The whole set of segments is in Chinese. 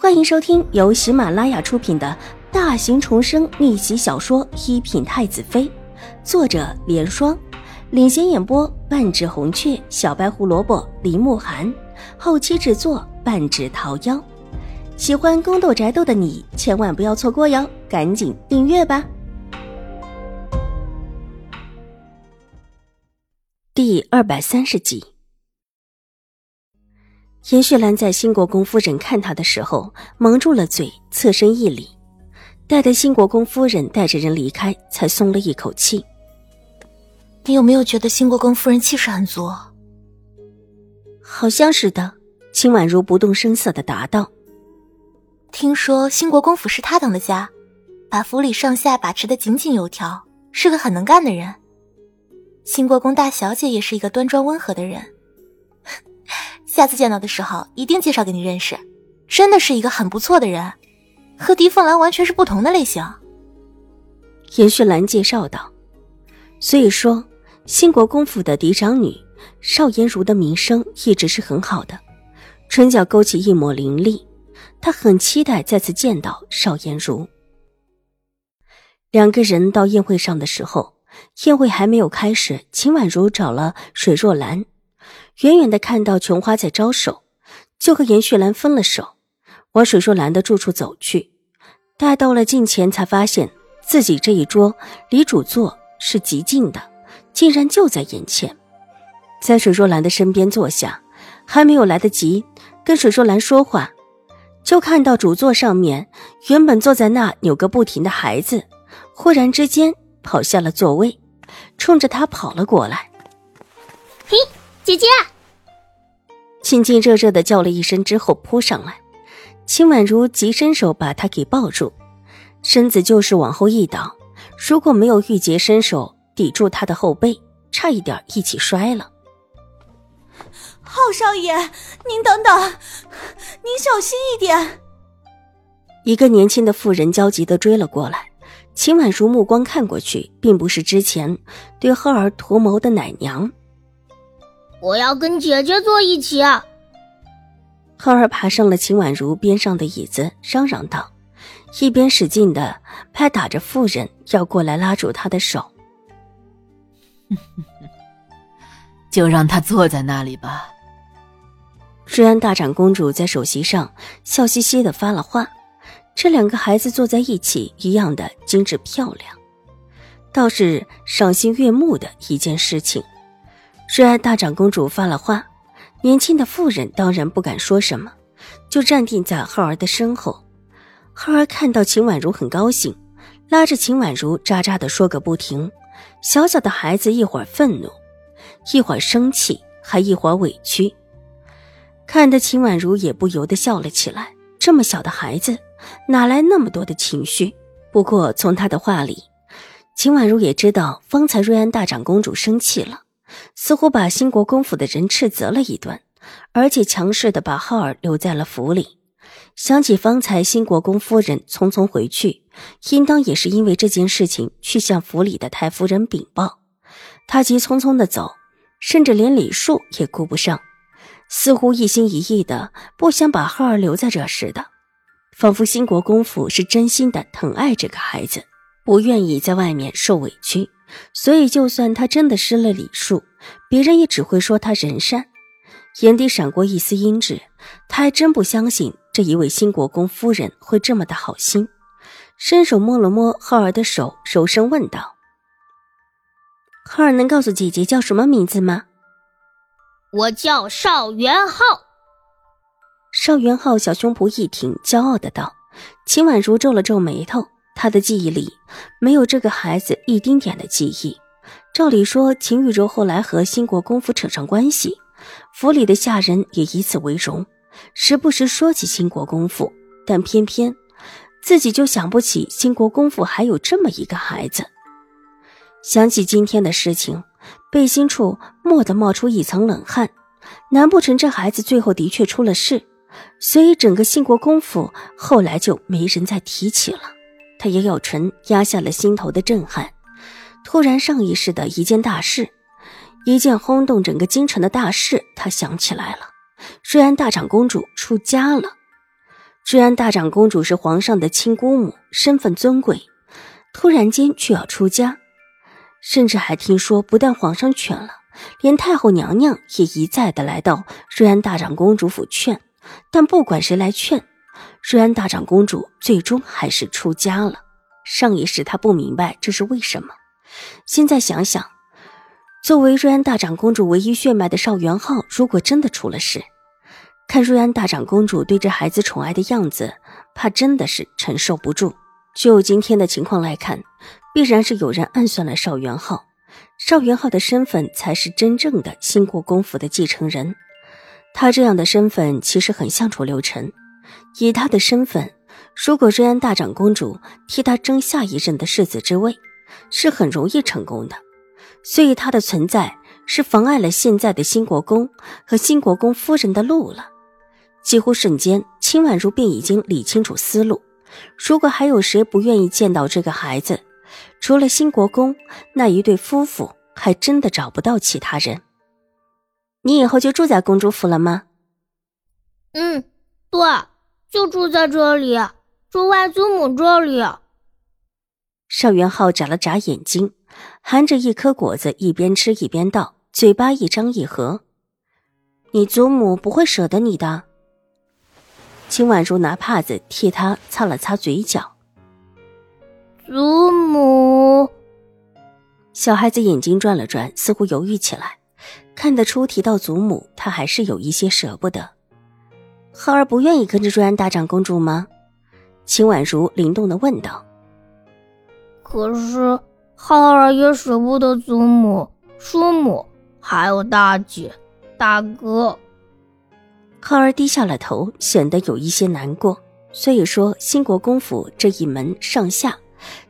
欢迎收听由喜马拉雅出品的大型重生逆袭小说《一品太子妃》，作者：莲霜，领衔演播：半指红雀、小白胡萝卜、林慕寒，后期制作：半指桃夭。喜欢宫斗宅斗的你千万不要错过哟，赶紧订阅吧！第二百三十集。严雪兰在新国公夫人看她的时候，蒙住了嘴，侧身一礼，待得新国公夫人带着人离开，才松了一口气。你有没有觉得新国公夫人气势很足？好像是的。秦婉如不动声色的答道：“听说新国公府是他当的家，把府里上下把持的井井有条，是个很能干的人。新国公大小姐也是一个端庄温和的人。”下次见到的时候，一定介绍给你认识。真的是一个很不错的人，和狄凤兰完全是不同的类型。严雪兰介绍道：“所以说，兴国公府的嫡长女邵颜如的名声一直是很好的。”唇角勾起一抹凌厉，她很期待再次见到邵颜如。两个人到宴会上的时候，宴会还没有开始，秦婉如找了水若兰。远远的看到琼花在招手，就和严旭兰分了手，往水若兰的住处走去。待到了近前，才发现自己这一桌离主座是极近的，竟然就在眼前，在水若兰的身边坐下。还没有来得及跟水若兰说话，就看到主座上面原本坐在那扭个不停的孩子，忽然之间跑下了座位，冲着他跑了过来。嘿！姐姐，亲亲热热的叫了一声之后扑上来，秦婉如急伸手把他给抱住，身子就是往后一倒，如果没有玉洁伸手抵住他的后背，差一点一起摔了。浩少爷，您等等，您小心一点！一个年轻的妇人焦急的追了过来，秦婉如目光看过去，并不是之前对赫儿图谋的奶娘。我要跟姐姐坐一起。浩儿爬上了秦婉如边上的椅子，嚷嚷道，一边使劲的拍打着妇人，要过来拉住她的手。就让她坐在那里吧。瑞安大长公主在首席上笑嘻嘻的发了话，这两个孩子坐在一起，一样的精致漂亮，倒是赏心悦目的一件事情。瑞安大长公主发了话，年轻的妇人当然不敢说什么，就站定在浩儿的身后。浩儿看到秦婉如很高兴，拉着秦婉如喳喳的说个不停。小小的孩子一会儿愤怒，一会儿生气，还一会儿委屈，看得秦婉如也不由得笑了起来。这么小的孩子，哪来那么多的情绪？不过从他的话里，秦婉如也知道，方才瑞安大长公主生气了。似乎把兴国公府的人斥责了一顿，而且强势的把浩儿留在了府里。想起方才兴国公夫人匆匆回去，应当也是因为这件事情去向府里的太夫人禀报。他急匆匆的走，甚至连礼数也顾不上，似乎一心一意的不想把浩儿留在这似的，仿佛兴国公府是真心的疼爱这个孩子，不愿意在外面受委屈。所以，就算他真的失了礼数，别人也只会说他人善。眼底闪过一丝阴鸷，他还真不相信这一位新国公夫人会这么的好心，伸手摸了摸浩儿的手，柔声问道：“浩儿，能告诉姐姐叫什么名字吗？”“我叫邵元浩。”邵元浩小胸脯一挺，骄傲的道。秦婉如皱了皱眉头。他的记忆里没有这个孩子一丁点的记忆。照理说，秦玉柔后来和兴国公府扯上关系，府里的下人也以此为荣，时不时说起兴国公府。但偏偏自己就想不起兴国公府还有这么一个孩子。想起今天的事情，背心处蓦地冒出一层冷汗。难不成这孩子最后的确出了事？所以整个兴国公府后来就没人再提起了。他咬咬唇，压下了心头的震撼。突然，上一世的一件大事，一件轰动整个京城的大事，他想起来了：瑞安大长公主出家了。虽然大长公主是皇上的亲姑母，身份尊贵，突然间却要出家，甚至还听说，不但皇上劝了，连太后娘娘也一再的来到瑞安大长公主府劝。但不管谁来劝，瑞安大长公主最终还是出家了。上一世她不明白这是为什么，现在想想，作为瑞安大长公主唯一血脉的邵元浩，如果真的出了事，看瑞安大长公主对这孩子宠爱的样子，怕真的是承受不住。就今天的情况来看，必然是有人暗算了邵元浩，邵元浩的身份才是真正的新国公府的继承人。他这样的身份其实很像楚留臣，以他的身份，如果瑞安大长公主替他争下一任的世子之位，是很容易成功的。所以他的存在是妨碍了现在的新国公和新国公夫人的路了。几乎瞬间，秦婉如便已经理清楚思路。如果还有谁不愿意见到这个孩子，除了新国公那一对夫妇，还真的找不到其他人。你以后就住在公主府了吗？嗯，对，就住在这里，住外祖母这里。邵元浩眨了眨眼睛，含着一颗果子，一边吃一边道，嘴巴一张一合：“你祖母不会舍得你的。”秦婉如拿帕子替他擦了擦嘴角。祖母，小孩子眼睛转了转，似乎犹豫起来。看得出提到祖母，他还是有一些舍不得。浩儿不愿意跟着瑞安大长公主吗？秦婉如灵动的问道。可是浩儿也舍不得祖母、叔母，还有大姐、大哥。浩儿低下了头，显得有一些难过。所以说，兴国公府这一门上下，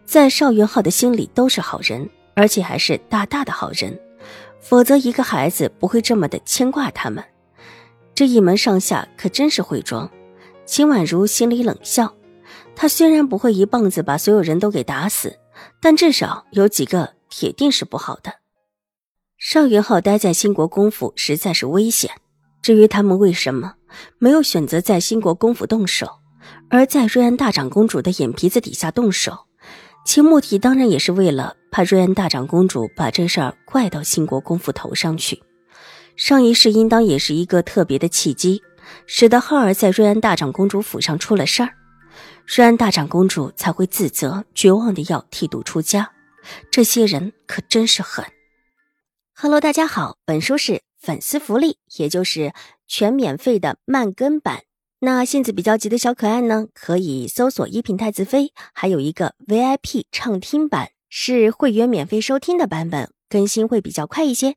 在邵元浩的心里都是好人，而且还是大大的好人。否则，一个孩子不会这么的牵挂他们。这一门上下可真是会装。秦婉如心里冷笑，她虽然不会一棒子把所有人都给打死，但至少有几个铁定是不好的。邵元浩待在兴国公府实在是危险。至于他们为什么没有选择在兴国公府动手，而在瑞安大长公主的眼皮子底下动手，其目的当然也是为了怕瑞安大长公主把这事儿怪到兴国公府头上去。上一世应当也是一个特别的契机，使得浩儿在瑞安大长公主府上出了事儿，瑞安大长公主才会自责、绝望的要剃度出家。这些人可真是狠。Hello，大家好，本书是。粉丝福利，也就是全免费的慢更版。那性子比较急的小可爱呢，可以搜索“一品太子妃”，还有一个 VIP 畅听版，是会员免费收听的版本，更新会比较快一些。